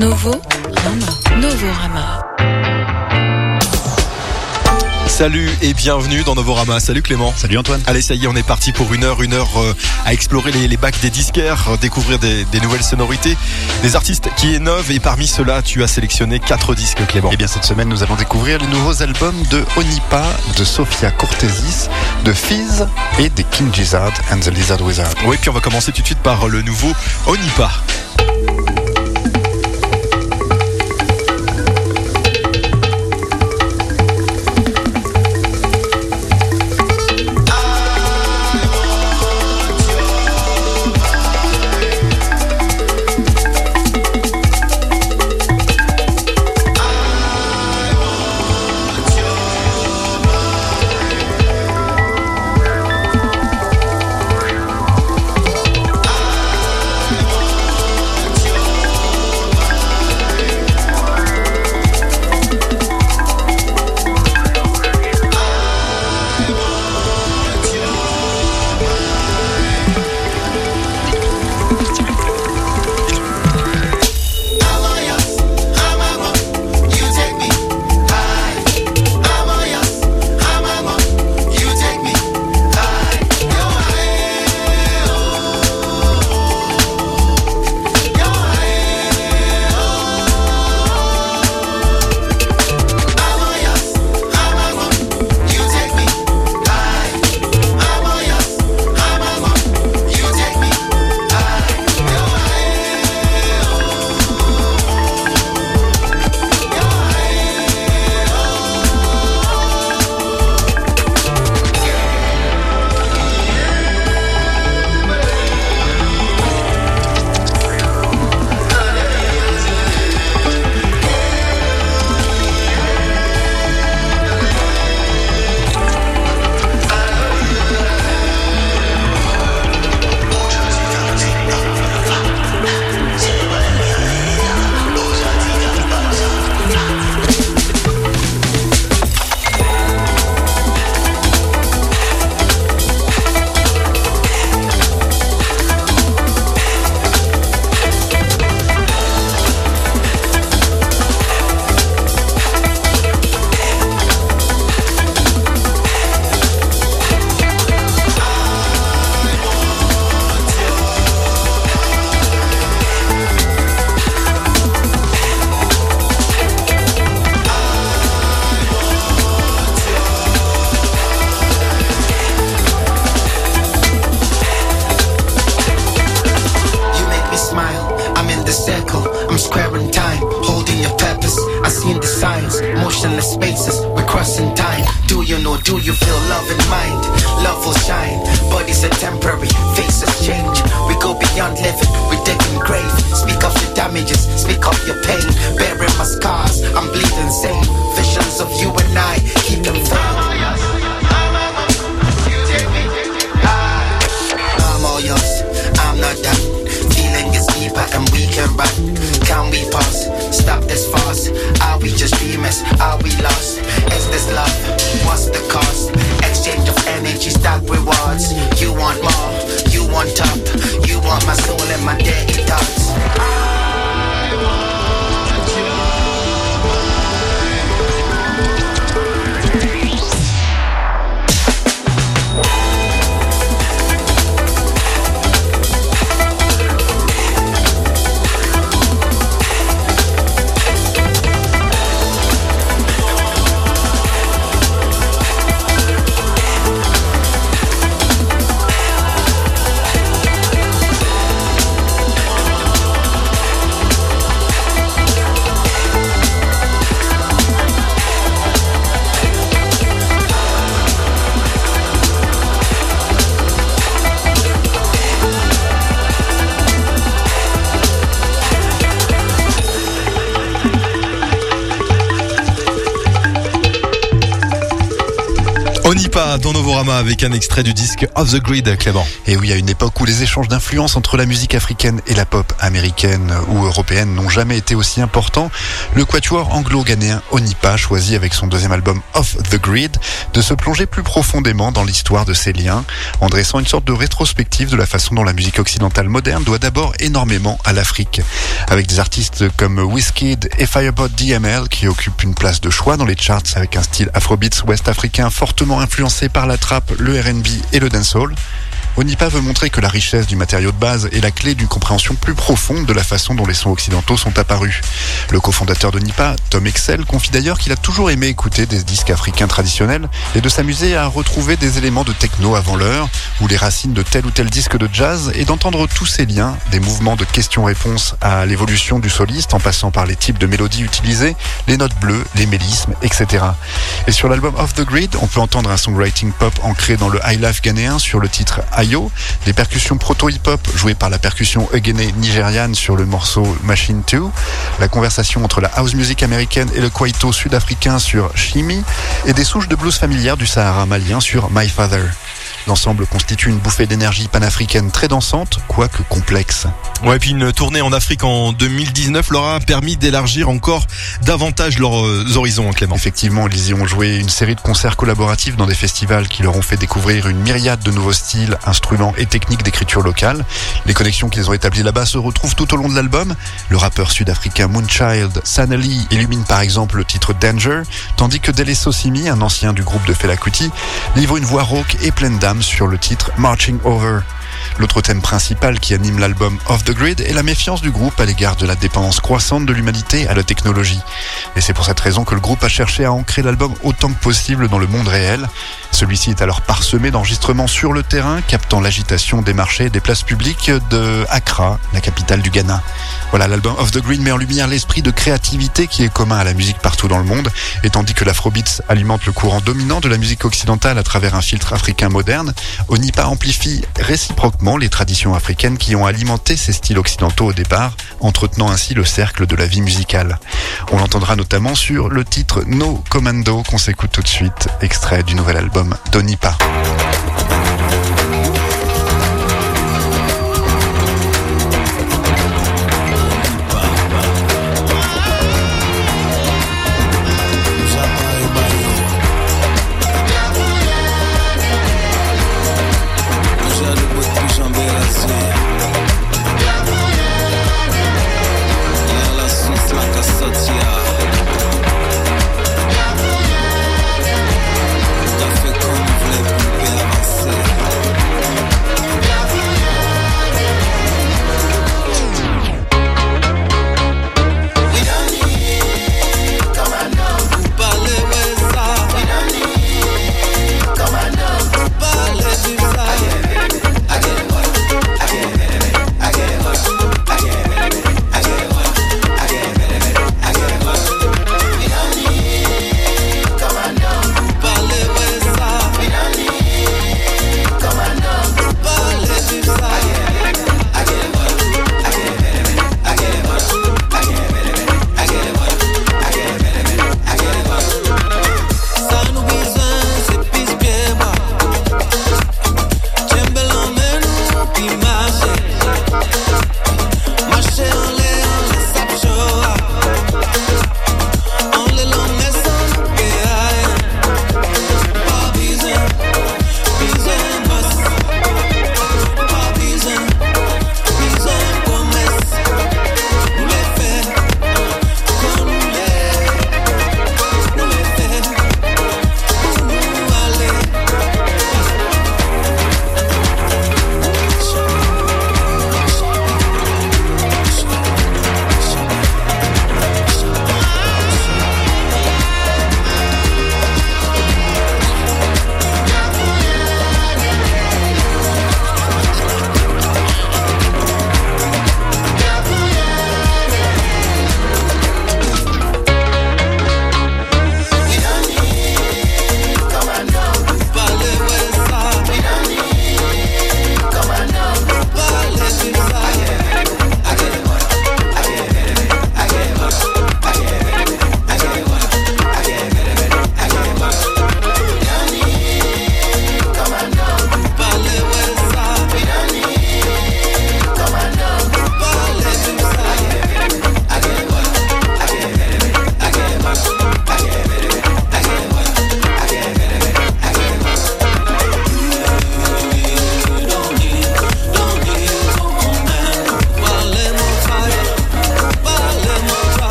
Novo Rama. Novorama. Salut et bienvenue dans Novorama. Salut Clément. Salut Antoine. Allez, ça y est, on est parti pour une heure, une heure euh, à explorer les, les bacs des disquaires, euh, découvrir des, des nouvelles sonorités, des artistes qui innovent. Et parmi ceux-là, tu as sélectionné quatre disques, Clément. Eh bien, cette semaine, nous allons découvrir les nouveaux albums de Onipa, de Sofia Cortesis, de Fizz et des King Gizzard and the Lizard Wizard. Oui, puis on va commencer tout de suite par le nouveau Onipa. Avec un extrait du disque Off the Grid, Clément. Et oui, à une époque où les échanges d'influence entre la musique africaine et la pop américaine ou européenne n'ont jamais été aussi importants, le quatuor anglo-ghanéen Onipa choisit avec son deuxième album Off the Grid de se plonger plus profondément dans l'histoire de ces liens, en dressant une sorte de rétrospective de la façon dont la musique occidentale moderne doit d'abord énormément à l'Afrique. Avec des artistes comme Wizkid et Firebot DML qui occupent une place de choix dans les charts avec un style afrobeats ouest-africain fortement influencé par la le R&B et le dancehall. Onipa veut montrer que la richesse du matériau de base est la clé d'une compréhension plus profonde de la façon dont les sons occidentaux sont apparus. Le cofondateur d'Onipa, Tom Excel, confie d'ailleurs qu'il a toujours aimé écouter des disques africains traditionnels et de s'amuser à retrouver des éléments de techno avant l'heure, ou les racines de tel ou tel disque de jazz, et d'entendre tous ces liens, des mouvements de questions-réponses à l'évolution du soliste, en passant par les types de mélodies utilisées, les notes bleues, les mélismes, etc. Et sur l'album Off the Grid, on peut entendre un songwriting pop ancré dans le high life ghanéen sur le titre Ayo, des percussions proto-hip-hop jouées par la percussion Egene nigériane sur le morceau Machine 2, la conversation entre la house music américaine et le kwaito sud-africain sur Shimi, et des souches de blues familières du Sahara malien sur My Father. L'ensemble constitue une bouffée d'énergie panafricaine très dansante, quoique complexe. Ouais, puis une tournée en Afrique en 2019 leur a permis d'élargir encore davantage leurs euh, horizons, hein, Clément. Effectivement, ils y ont joué une série de concerts collaboratifs dans des festivals qui leur ont fait découvrir une myriade de nouveaux styles, instruments et techniques d'écriture locale. Les connexions qu'ils ont établies là-bas se retrouvent tout au long de l'album. Le rappeur sud-africain Moonchild, Sanali, illumine par exemple le titre Danger, tandis que Dele Sosimi, un ancien du groupe de Fela Kuti, livre une voix rauque et pleine d'âme sur le titre Marching Over. L'autre thème principal qui anime l'album Off the Grid est la méfiance du groupe à l'égard de la dépendance croissante de l'humanité à la technologie. Et c'est pour cette raison que le groupe a cherché à ancrer l'album autant que possible dans le monde réel. Celui-ci est alors parsemé d'enregistrements sur le terrain, captant l'agitation des marchés et des places publiques de Accra, la capitale du Ghana. Voilà, l'album Off the Grid met en lumière l'esprit de créativité qui est commun à la musique partout dans le monde, et tandis que l'afrobeats alimente le courant dominant de la musique occidentale à travers un filtre africain moderne, Onipa amplifie réciproquement les traditions africaines qui ont alimenté ces styles occidentaux au départ, entretenant ainsi le cercle de la vie musicale. On l'entendra notamment sur le titre No Commando qu'on s'écoute tout de suite, extrait du nouvel album d'Onipa.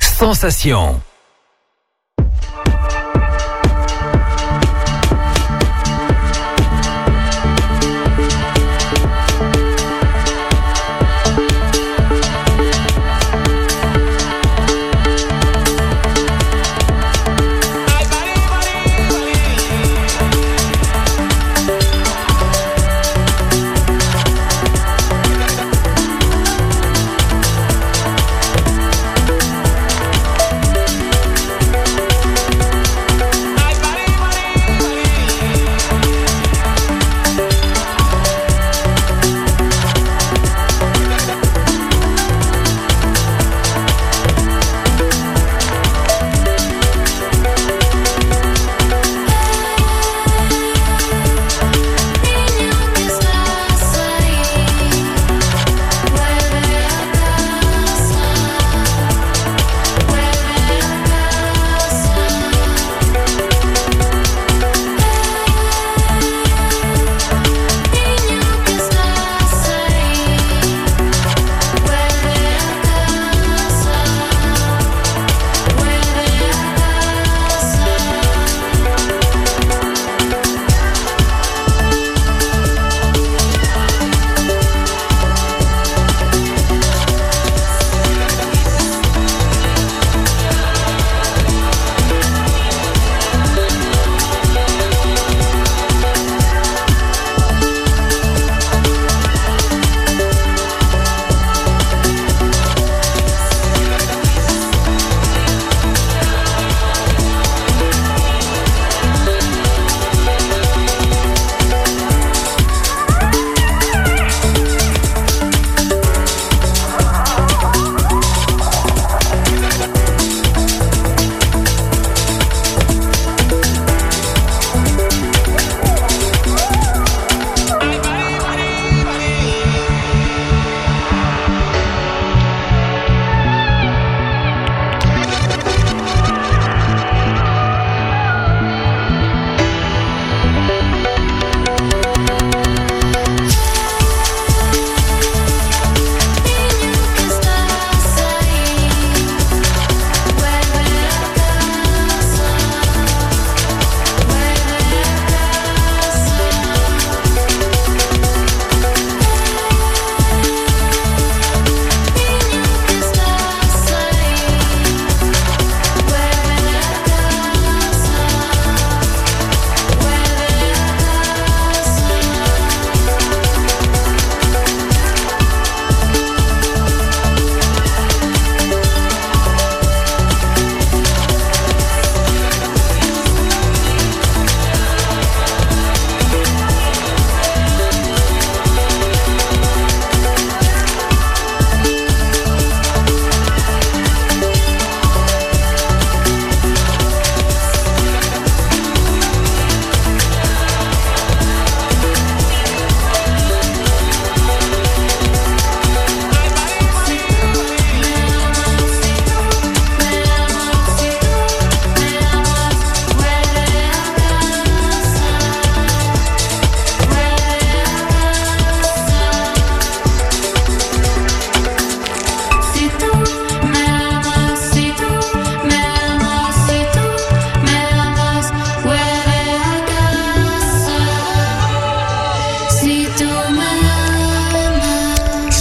Sensation.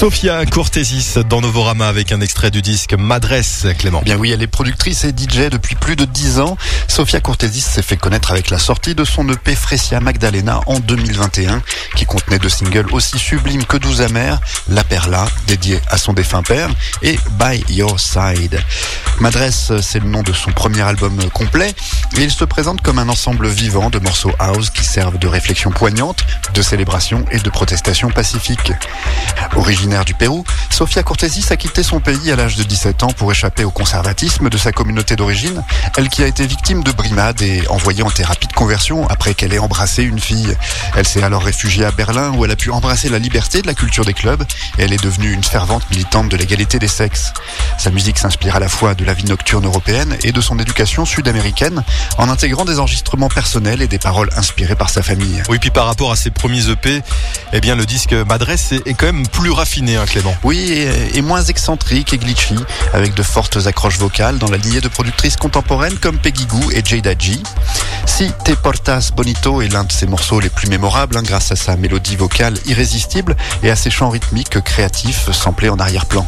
Yusuf Sophia Courtesis dans Novorama avec un extrait du disque Madresse, Clément. Bien oui, elle est productrice et DJ depuis plus de 10 ans. Sophia Courtesis s'est fait connaître avec la sortie de son EP Fresia Magdalena en 2021, qui contenait deux singles aussi sublimes que Douze amers, La Perla, dédiée à son défunt père, et By Your Side. Madresse, c'est le nom de son premier album complet, et il se présente comme un ensemble vivant de morceaux house qui servent de réflexion poignante, de célébration et de protestation pacifique. Originaire du Pérou, Sofia Cortésis a quitté son pays à l'âge de 17 ans pour échapper au conservatisme de sa communauté d'origine, elle qui a été victime de brimades et envoyée en thérapie de conversion après qu'elle ait embrassé une fille. Elle s'est alors réfugiée à Berlin où elle a pu embrasser la liberté de la culture des clubs et elle est devenue une fervente militante de l'égalité des sexes. Sa musique s'inspire à la fois de la vie nocturne européenne et de son éducation sud-américaine en intégrant des enregistrements personnels et des paroles inspirées par sa famille. Oui, puis par rapport à ses premiers EP, eh bien le disque Madresse est quand même plus raffiné, Oui, et, moins excentrique et glitchy, avec de fortes accroches vocales dans la lignée de productrices contemporaines comme Peggy Goo et Jada G. Si Te Portas Bonito est l'un de ses morceaux les plus mémorables, hein, grâce à sa mélodie vocale irrésistible et à ses chants rythmiques créatifs samplés en arrière-plan.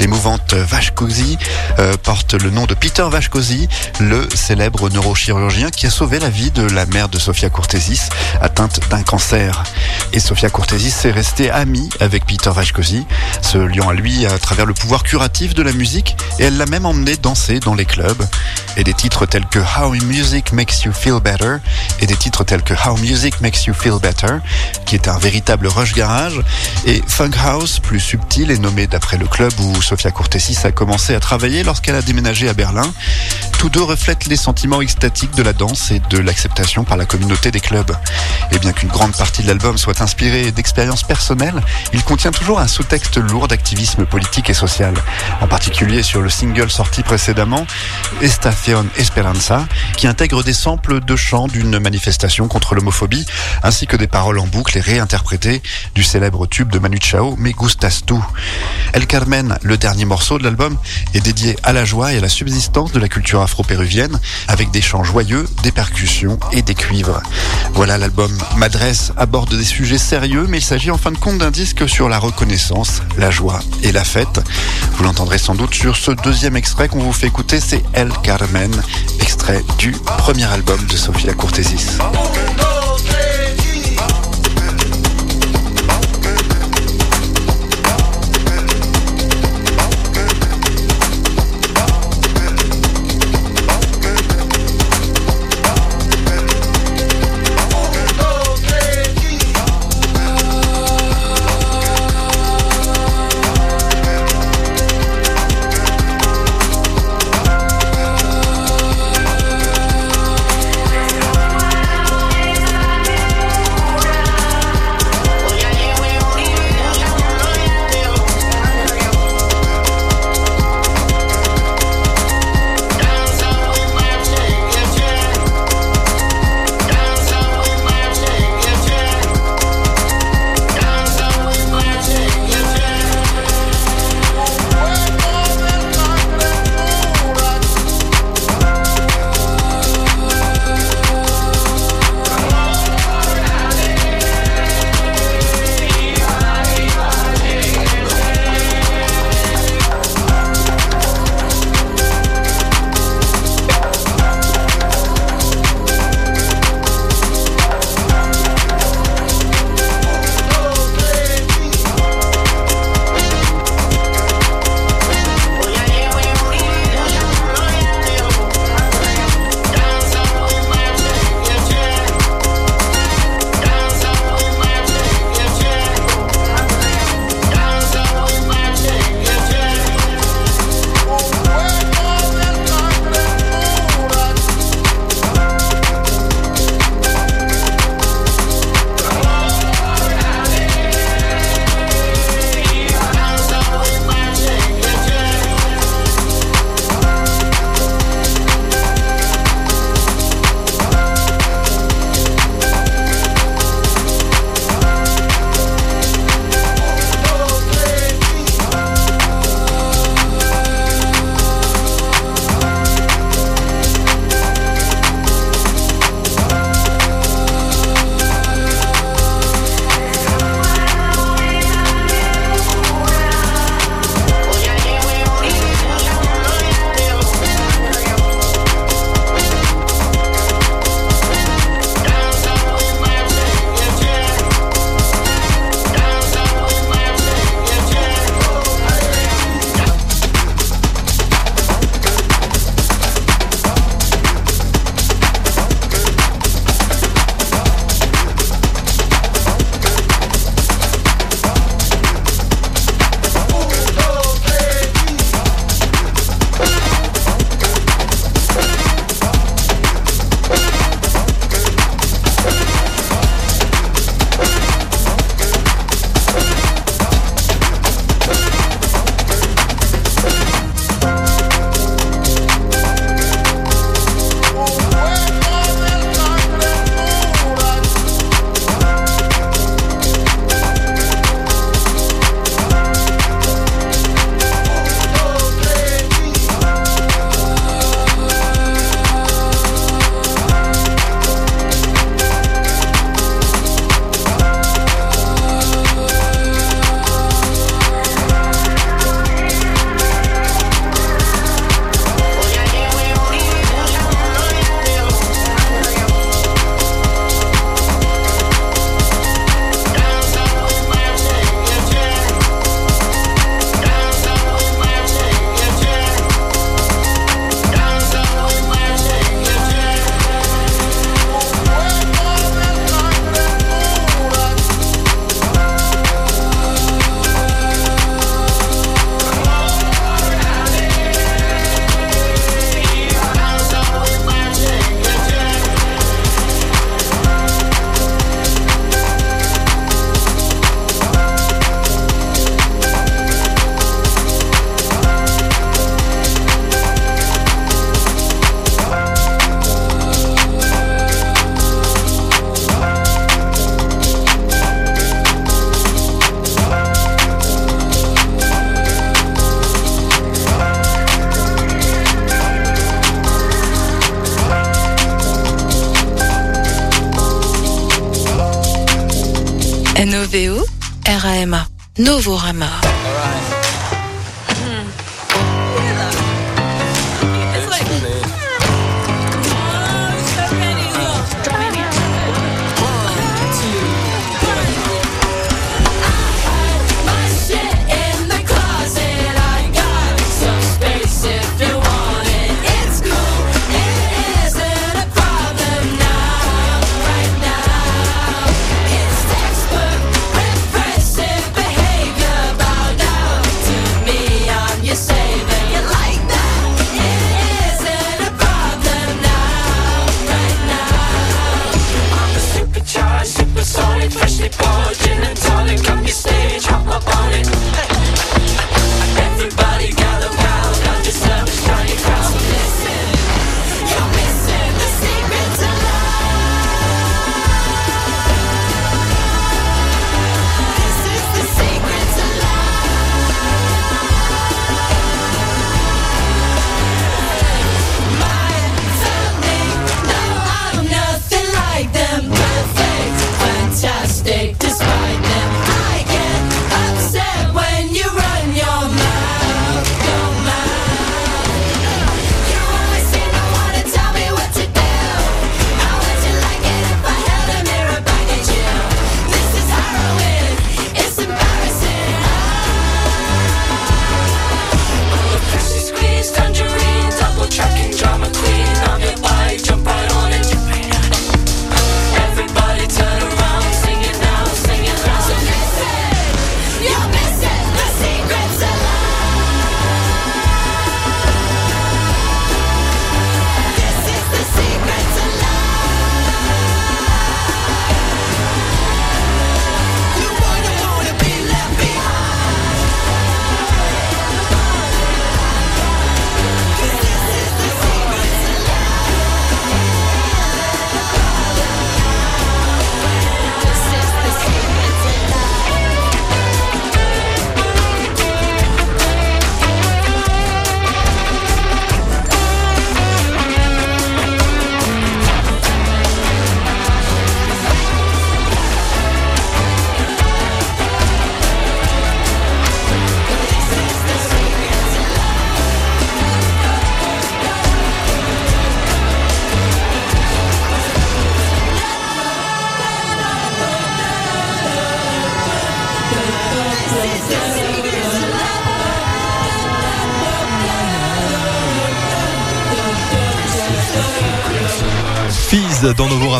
L'émouvante Vashkosi euh, porte le nom de Peter Vashkosi, le célèbre neurochirurgien qui a sauvé la vie de la mère de Sofia Courtesis, atteinte d'un cancer. Et Sofia Courtesis est restée amie avec Peter Se liant à lui à travers le pouvoir curatif de la musique, et elle l'a même emmené danser dans les clubs. Et des titres tels que How Music Makes You Feel Better, et des titres tels que How Music Makes You Feel Better, qui est un véritable rush garage, et Funk House, plus subtil et nommé d'après le club où Sofia Courtesis a commencé à travailler lorsqu'elle a déménagé à Berlin. Tous deux reflètent les sentiments extatiques de la danse et de l'acceptation par la communauté des clubs. Et bien qu'une grande partie de l'album soit inspirée d'expériences personnelles, il contient toujours un sous-texte lourd d'activisme politique et social. En particulier sur le single sorti précédemment, Estación Esperanza, qui intègre des samples de chants d'une manifestation contre l'homophobie, ainsi que des paroles en boucle et réinterprétées du célèbre tube de Manu Chao, Me Gustas Tu. El Carmen, le dernier morceau de l'album, est dédié à la joie et à la subsistance de la culture afro-péruvienne, avec des chants joyeux, des percussions et des cuivres. Voilà l'album M'adresse aborde des sujets sérieux, mais il s'agit en fin de compte d'un disque sur la reconnaissance, la joie et la fête. Vous l'entendrez sans doute sur ce deuxième extrait qu'on vous fait écouter, c'est El Carmen, extrait du premier album de Sofia Courtesis.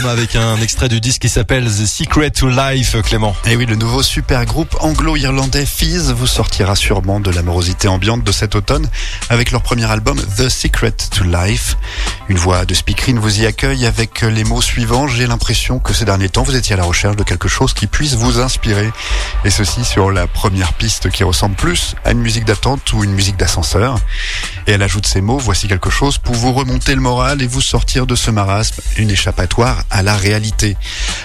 Avec un extrait du disque qui s'appelle The Secret to Life, Clément. Et oui, le nouveau super groupe anglo-irlandais Fizz vous sortira sûrement de l'amorosité ambiante de cet automne avec leur premier album The Secret to Life. Une voix de speakerine vous y accueille avec les mots suivants. J'ai l'impression que ces derniers temps, vous étiez à la recherche de quelque chose qui puisse vous inspirer. Et ceci sur la première piste qui ressemble plus à une musique d'attente ou une musique d'ascenseur. Et elle ajoute ces mots, voici quelque chose pour vous remonter le moral et vous sortir de ce marasme, une échappatoire à la réalité.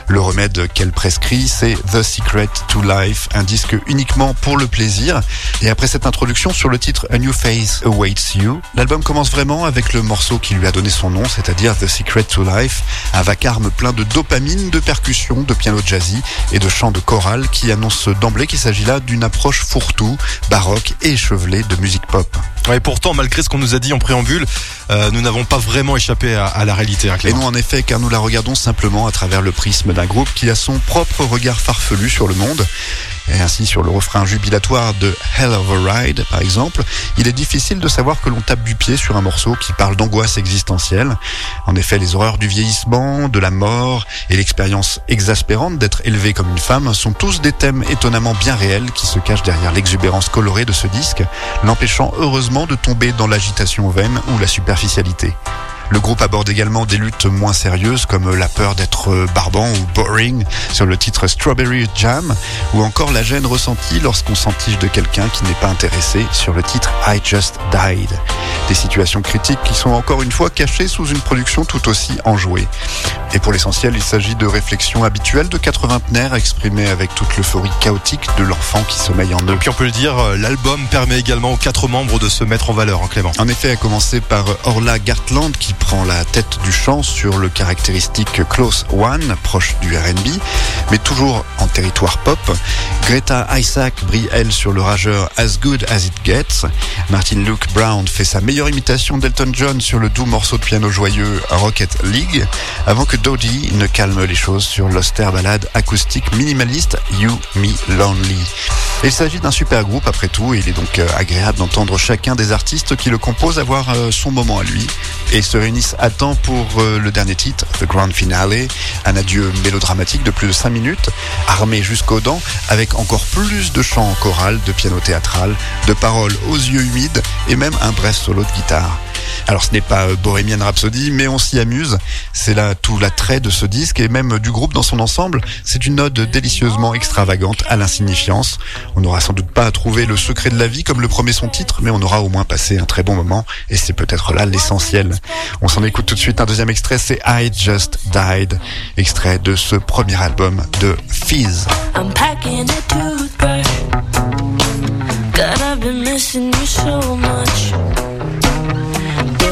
Le remède qu'elle prescrit, c'est The Secret to Life, un disque uniquement pour le plaisir. Et après cette introduction sur le titre A New Face Awaits You, l'album commence vraiment avec le morceau qui lui a donné son nom, c'est-à-dire The Secret to Life, un vacarme plein de dopamine, de percussions, de piano jazzy et de chants de chorale qui annonce d'emblée qu'il s'agit là d'une approche fourre-tout, baroque et échevelée de musique pop. Et pourtant, malgré ce qu'on nous a dit en préambule, euh, nous n'avons pas vraiment échappé à, la réalité. Hein, et nous, en effet, car nous la regardons simplement à travers le prisme d'un groupe qui a son propre regard farfelu sur le monde. Et ainsi, sur le refrain jubilatoire de Hell of a Ride, par exemple, il est difficile de savoir que l'on tape du pied sur un morceau qui parle d'angoisse existentielle. En effet, les horreurs du vieillissement, de la mort et l'expérience exaspérante d'être élevé comme une femme sont tous des thèmes étonnamment bien réels qui se cachent derrière l'exubérance colorée de ce disque, l'empêchant heureusement de tomber dans l'agitation vaine ou la superficialité. Le groupe aborde également des luttes moins sérieuses comme la peur d'être barbant ou boring sur le titre Strawberry Jam ou encore la gêne ressentie lorsqu'on s'entiche de quelqu'un qui n'est pas intéressé sur le titre I Just Died. Des situations critiques qui sont encore une fois cachées sous une production tout aussi enjouée. Et pour l'essentiel, il s'agit de réflexions habituelles de quatre vingtenaires exprimées avec toute l'euphorie chaotique de l'enfant qui sommeille en eux. Et puis on peut le dire, l'album permet également aux quatre membres de se mettre en valeur, hein, Clément. En effet, à commencer par Orla Gartland qui prend la tête du chant sur le caractéristique Close One, proche du R&B, mais toujours en territoire pop. Greta Isaac brille elle sur le rageur As Good As It Gets. Martin Luke Brown fait sa meilleure imitation d'Elton John sur le doux morceau de piano joyeux Rocket League, avant que Dodie ne calme les choses sur l'austère ballade acoustique minimaliste You Me Lonely. Il s'agit d'un super groupe après tout, et il est donc euh, agréable d'entendre chacun des artistes qui le composent avoir euh, son moment à lui, et se réunissent à temps pour euh, le dernier titre, The Grand Finale, un adieu mélodramatique de plus de 5 minutes, armé jusqu'aux dents, avec encore plus de chants en chorale, de piano théâtral, de paroles aux yeux humides, et même un bref solo de guitare. Alors ce n'est pas euh, Bohemian Rhapsody, mais on s'y amuse. C'est là tout l'attrait de ce disque et même du groupe dans son ensemble. C'est une ode délicieusement extravagante à l'insignifiance. On n'aura sans doute pas à trouver le secret de la vie comme le promet son titre, mais on aura au moins passé un très bon moment et c'est peut-être là l'essentiel. On s'en écoute tout de suite un deuxième extrait, c'est I Just Died, extrait de ce premier album de Fizz. I'm packing.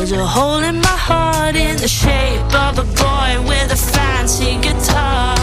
There's a hole in my heart in the shape of a boy with a fancy guitar.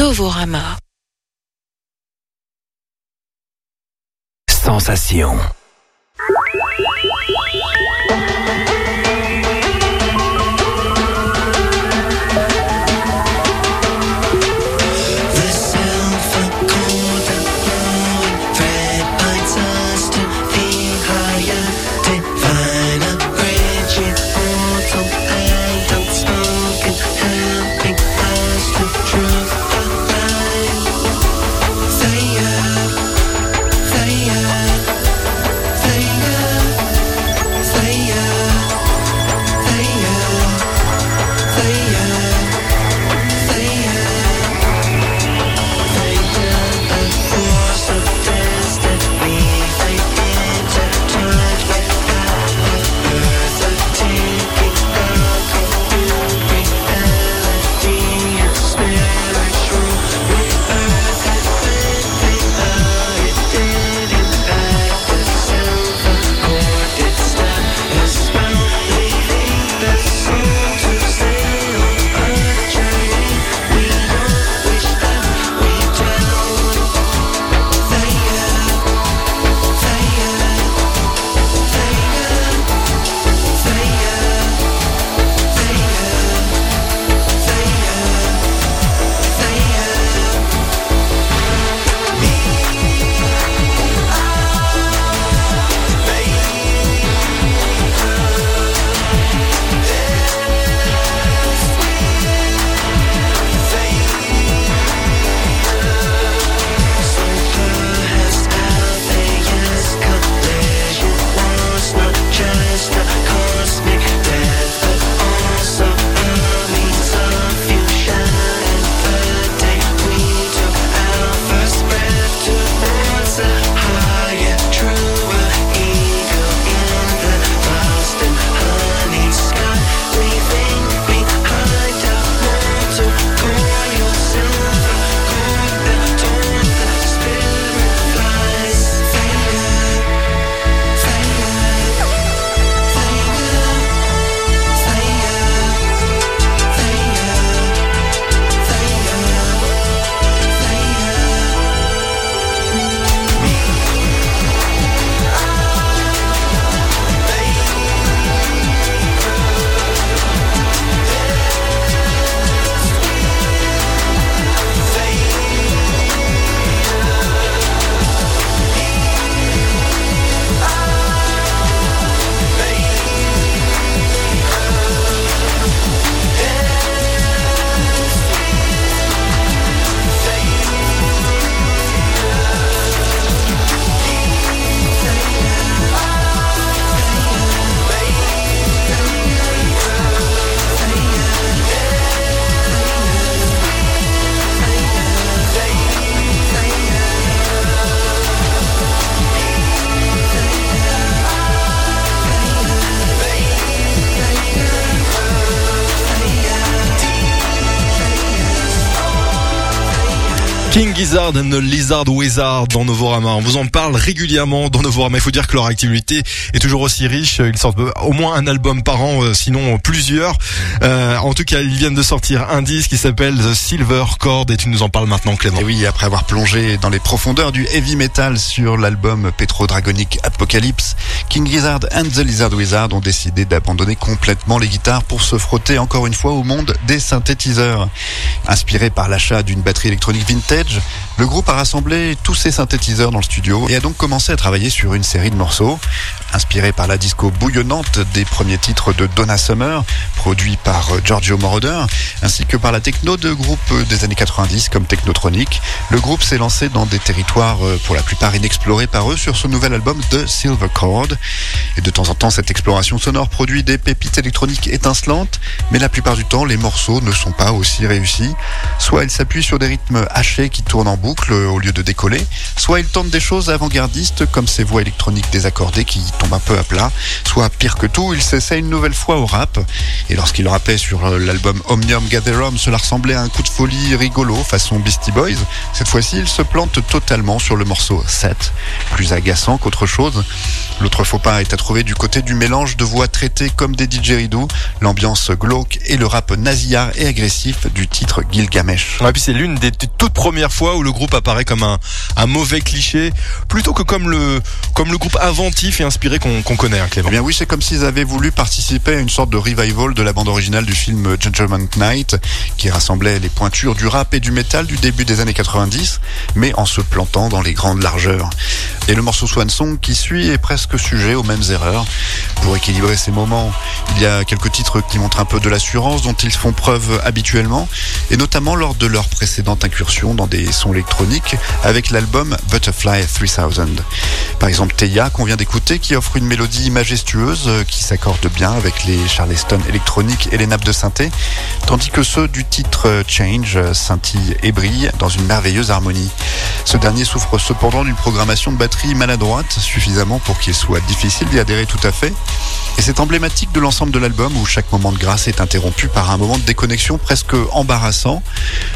Novorama. Sensation. Gizzard and the Lizard Wizard dans Novorama. On vous en parle régulièrement dans Novorama. Il faut dire que leur activité est toujours aussi riche. Ils sortent au moins un album par an, euh, sinon plusieurs. Euh, en tout cas, ils viennent de sortir un disque qui s'appelle The Silver Chord et tu nous en parles maintenant, Clément. Et oui, après avoir plongé dans les profondeurs du heavy metal sur l'album Petro Dragonic Apocalypse, King Gizzard and the Lizard Wizard ont décidé d'abandonner complètement les guitares pour se frotter encore une fois au monde des synthétiseurs. Inspiré par l'achat d'une batterie électronique vintage, le groupe a rassemblé tous ses synthétiseurs dans le studio et a donc commencé à travailler sur une série de morceaux. Inspiré par la disco bouillonnante des premiers titres de Donna Summer, produit par euh, Giorgio Moroder, ainsi que par la techno de groupes des années 90 comme Technotronic, le groupe s'est lancé dans des territoires euh, pour la plupart inexplorés par eux sur ce nouvel album The Silver Chord. Et de temps en temps, cette exploration sonore produit des pépites électroniques étincelantes, mais la plupart du temps, les morceaux ne sont pas aussi réussis. Soit ils s'appuient sur des rythmes hachés qui tournent en boucle au lieu de décoller, soit ils tentent des choses avant-gardistes comme ces voix électroniques désaccordées qui tombent un peu à plat, soit pire que tout, ils s'essayent une nouvelle fois au rap. Et lorsqu'ils rappaient sur l'album Omnium Gatherum, cela ressemblait à un coup de folie rigolo façon Beastie Boys. Cette fois-ci, ils se plantent totalement sur le morceau 7, plus agaçant qu'autre chose. L'autre faux pas est à trouver du côté du mélange de voix traitées comme des didgeridoo, l'ambiance glauque et le rap nasillard et agressif du titre Gilgamesh. Ouais, puis c'est l'une des toutes premières fois où le groupe apparaît comme un, mauvais cliché, plutôt que comme le, comme le groupe inventif et inspiré qu'on connaît, hein, Clément. Eh bien oui, c'est comme s'ils avaient voulu participer à une sorte de revival de la bande originale du film Gentleman Knight, qui rassemblait les pointures du rap et du métal du début des années 90, mais en se plantant dans les grandes largeurs. Et le morceau Swan Song qui suit est presque sujet aux mêmes erreurs. Pour équilibrer ces moments, il y a quelques titres qui montrent un peu de l'assurance dont ils font preuve habituellement, et notamment lors de leur précédente incursion dans des sons électroniques avec l'album Butterfly 3000. Par exemple, Teya qu'on vient d'écouter qui offre une mélodie majestueuse euh, qui s'accorde bien avec les Charleston électroniques et les nappes de synthé, tandis que ceux du titre euh, Change euh, scintillent et brillent dans une merveilleuse harmonie. Ce dernier souffre cependant d'une programmation de batterie maladroite, suffisamment pour qu'il soit difficile d'y adhérer tout à fait. Et c'est emblématique de l'ensemble de l'album où chaque moment de grâce est interrompu par un moment de déconnexion presque embarrassant.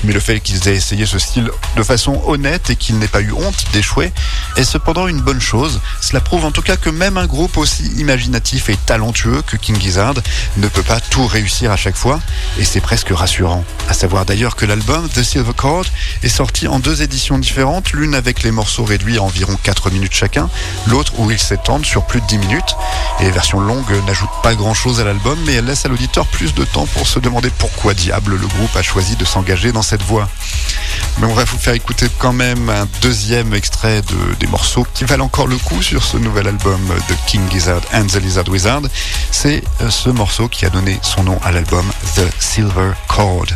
Mais le fait qu'ils aient essayé ce style de façon honnête et qu'ils n'aient pas eu honte d'échouer est cependant une bonne chose. Cela prouve en tout cas que même un groupe aussi imaginatif et talentueux que King Gizzard ne peut pas tout réussir à chaque fois. Et c'est presque rassurant. À savoir d'ailleurs que l'album The Silver Chord est sorti en deux éditions différentes, l'une avec les morceaux réduits à environ 4 minutes chacun, l'autre où ils s'étendent sur plus de 10 minutes. Et les versions longues n'ajoute pas grand chose à l'album, mais elle laisse à l'auditeur plus de temps pour se demander pourquoi diable le groupe a choisi de s'engager dans cette voie. Mais on va vous faire écouter quand même un deuxième extrait de, des morceaux qui valent encore le coup sur ce nouvel album de King Gizzard and the Lizard Wizard. C'est euh, ce morceau qui a donné son nom à l'album The Silver Chord.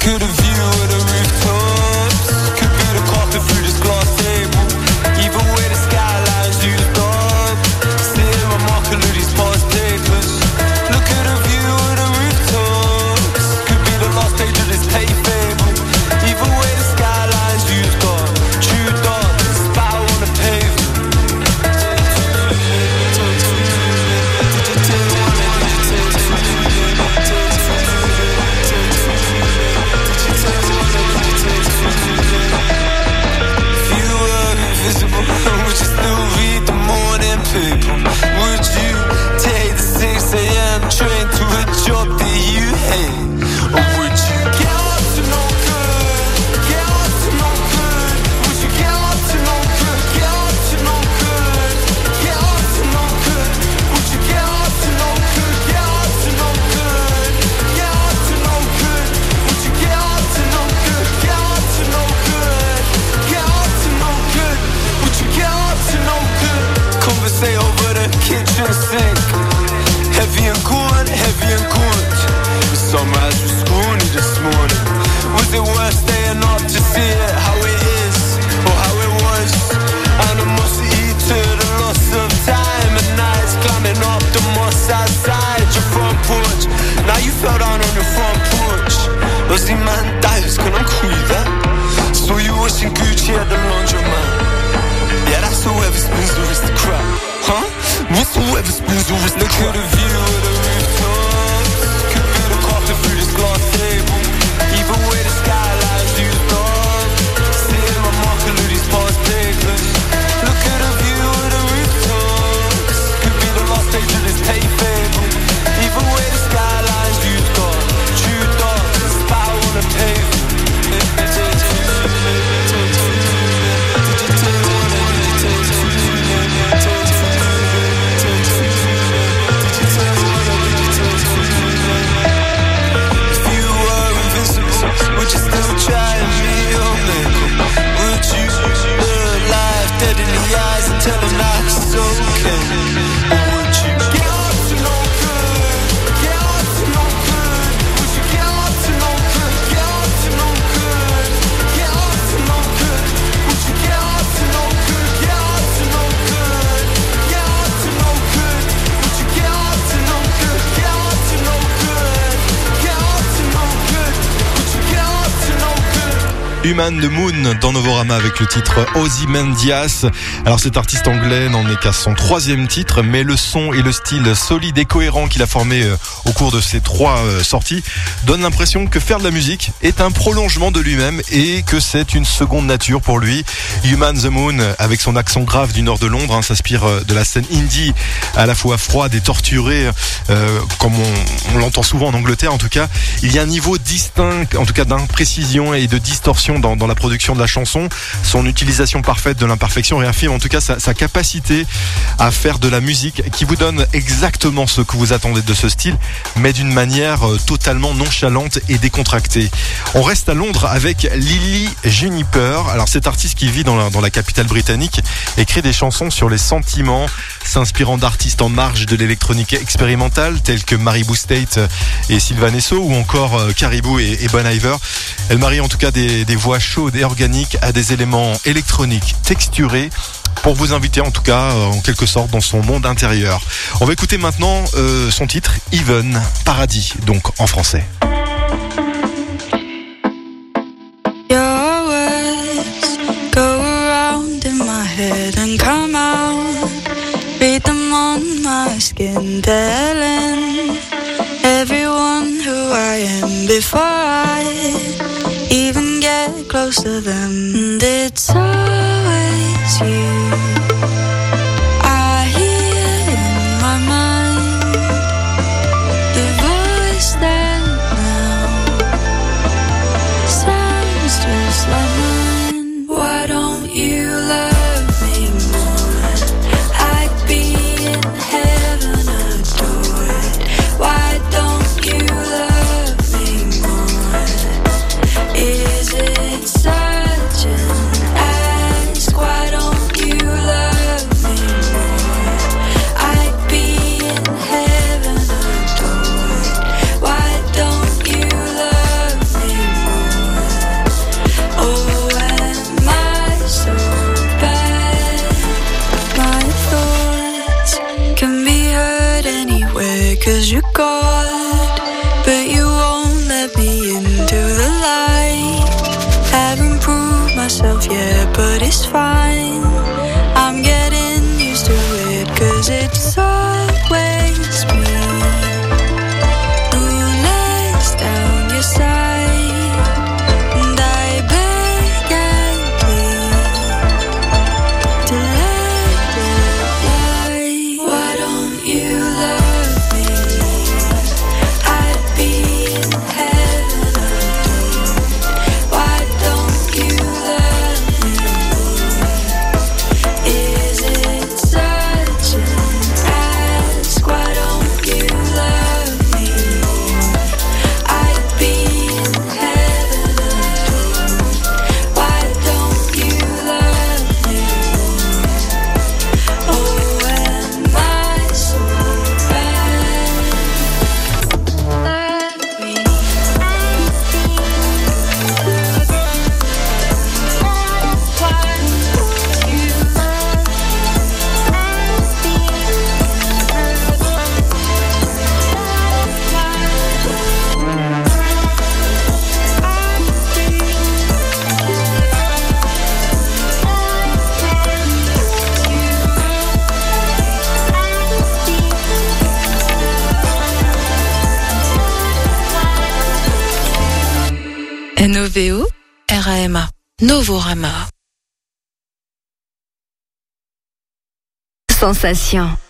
could have Human the Moon dans Novorama avec le titre Ozymandias. Alors cet artiste anglais n'en est qu'à son troisième titre, mais le son et le style solide et cohérent qu'il a formé euh, au cours de ces trois euh, sorties donne l'impression que faire de la musique est un prolongement de lui-même et que c'est une seconde nature pour lui. Human the Moon, avec son accent grave du nord de Londres, hein, s'inspire euh, de la scène indie à la fois froide et torturée, euh, comme on, l'entend souvent en Angleterre en tout cas. Il y a un niveau distinct, en tout cas d'imprécision et de distorsion dans, dans la production de la chanson. Son utilisation parfaite de l'imperfection réaffirme en tout cas sa, sa capacité à faire de la musique qui vous donne exactement ce que vous attendez de ce style, mais d'une manière euh, totalement nonchalante et décontractée. On reste à Londres avec Lily Juniper. Alors cet artiste qui vit dans la, capitale britannique écrit des chansons sur les sentiments, s'inspirant d'artistes en marge de l'électronique expérimentale tels que Maribou State et Sylvan Esso ou encore euh, Caribou et, et Bon Iver. Elle marie en tout cas des voix chaudes et organiques à des éléments électroniques texturés pour vous inviter en tout cas euh, en quelque sorte dans son monde intérieur. On va écouter maintenant euh, son titre Even Paradis donc en français. Skin, telling everyone who I am before I even get close to it's always you. Sensation.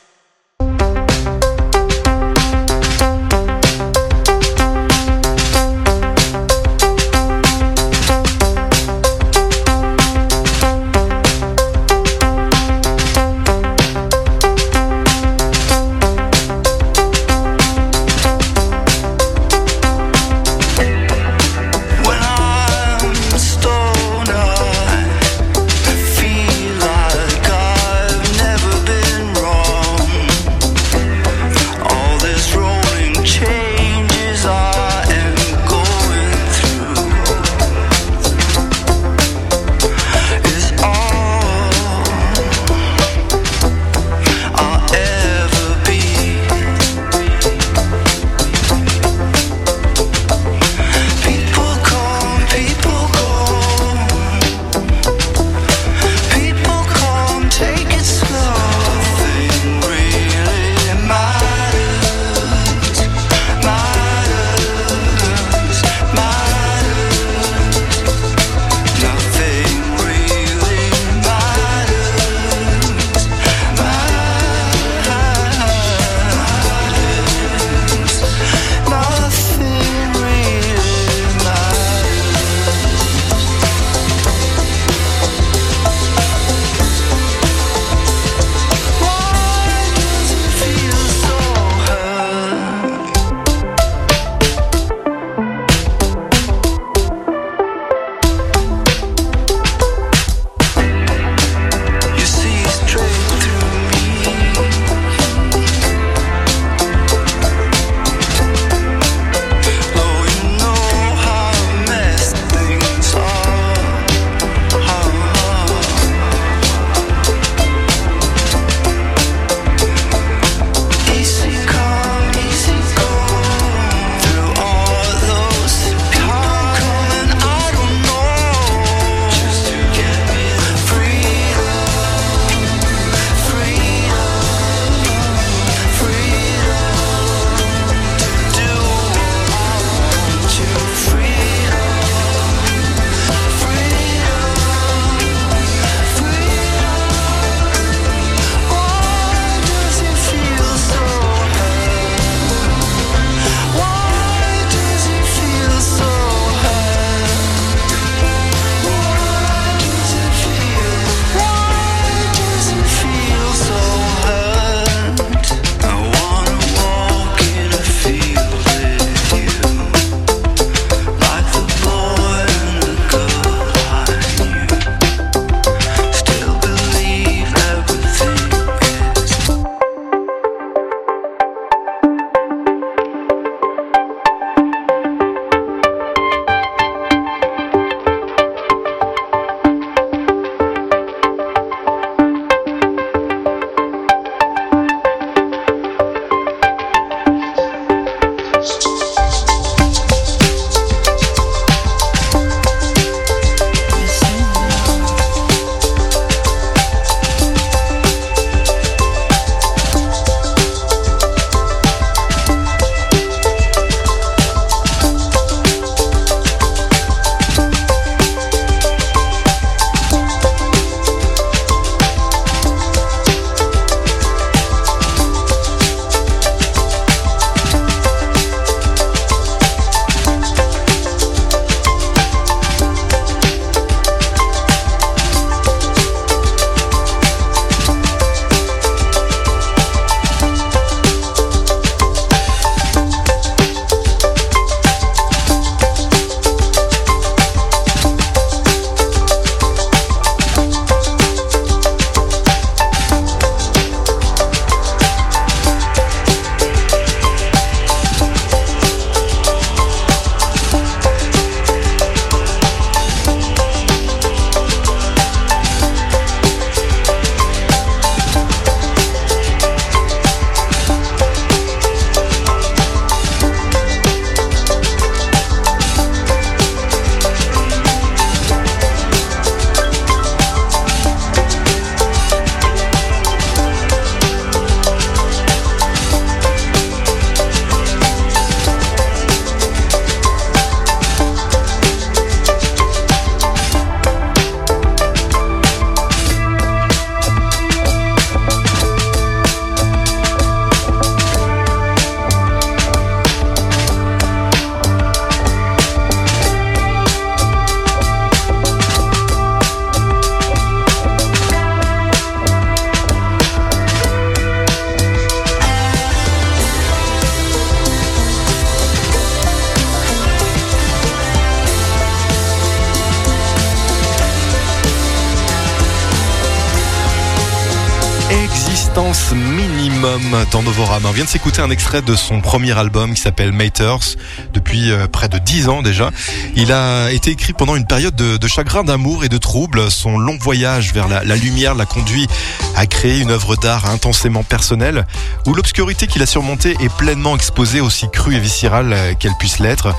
Vient de s'écouter un extrait de son premier album qui s'appelle Maters depuis euh, près de 10 ans déjà. Il a été écrit pendant une période de, chagrin, d'amour et de trouble. Son long voyage vers la, la lumière l'a conduit à créer une œuvre d'art intensément personnelle où l'obscurité qu'il a surmontée est pleinement exposée aussi crue et viscérale euh, qu'elle puisse l'être.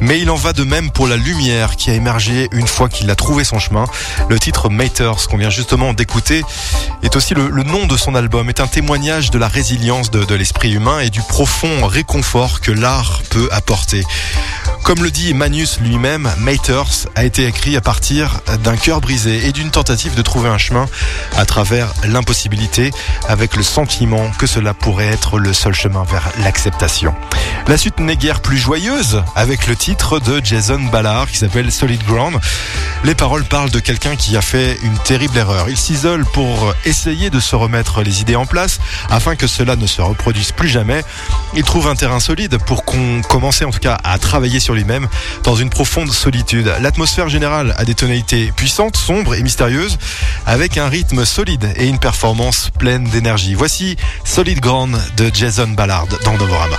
Mais il en va de même pour la lumière qui a émergé une fois qu'il a trouvé son chemin. Le titre Maters qu'on vient justement d'écouter est aussi le, nom de son album, est un témoignage de la résilience de l'esprit humain et du profond réconfort que l'art peut apporter. Comme le dit Manus lui-même, Maters a été écrit à partir d'un cœur brisé et d'une tentative de trouver un chemin à travers l'impossibilité avec le sentiment que cela pourrait être le seul chemin vers l'acceptation. La suite n'est guère plus joyeuse avec le titre de Jason Ballard qui s'appelle Solid Ground. Les paroles parlent de quelqu'un qui a fait une terrible erreur. Il s'isole pour essayer de se remettre les idées en place afin que cela ne se reproduise plus jamais. Il trouve un terrain solide pour qu'on commence en tout cas à travailler sur lui-même dans une profonde solitude. L'atmosphère générale a des tonalités puissantes, sombres et mystérieuses avec un rythme solide et une performance pleine d'énergie. Voici Solid Ground de Jason Ballard dans Novorama.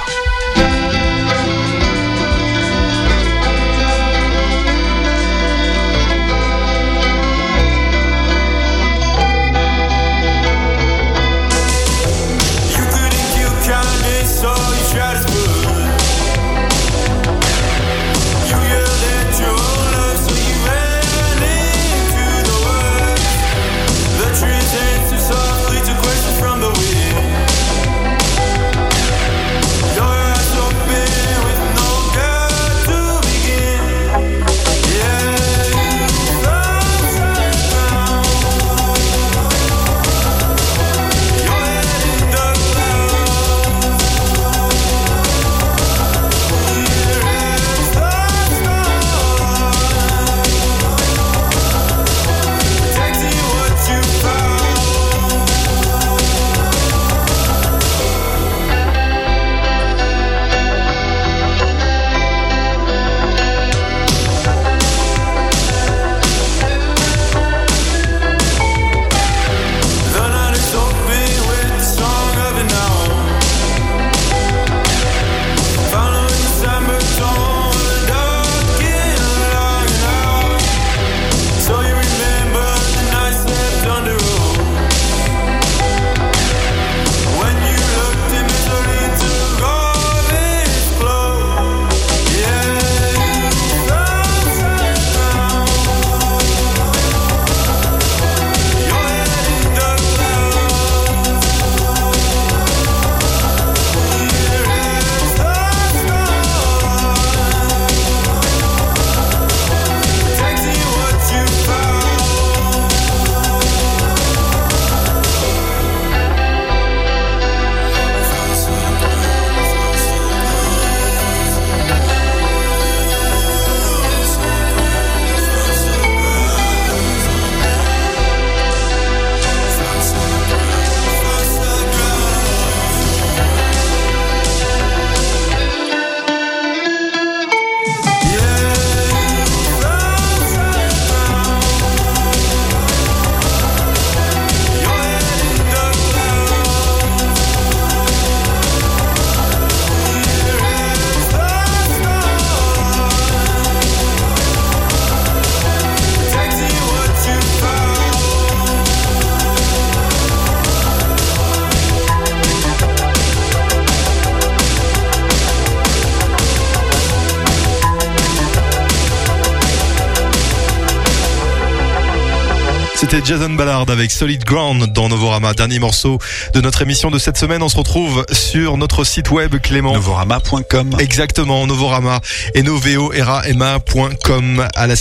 Jason Ballard avec Solid Ground dans Novorama, dernier morceau de notre émission de cette semaine. On se retrouve sur notre site web Clément. Novorama.com. Exactement, Novorama et novoerama.com à la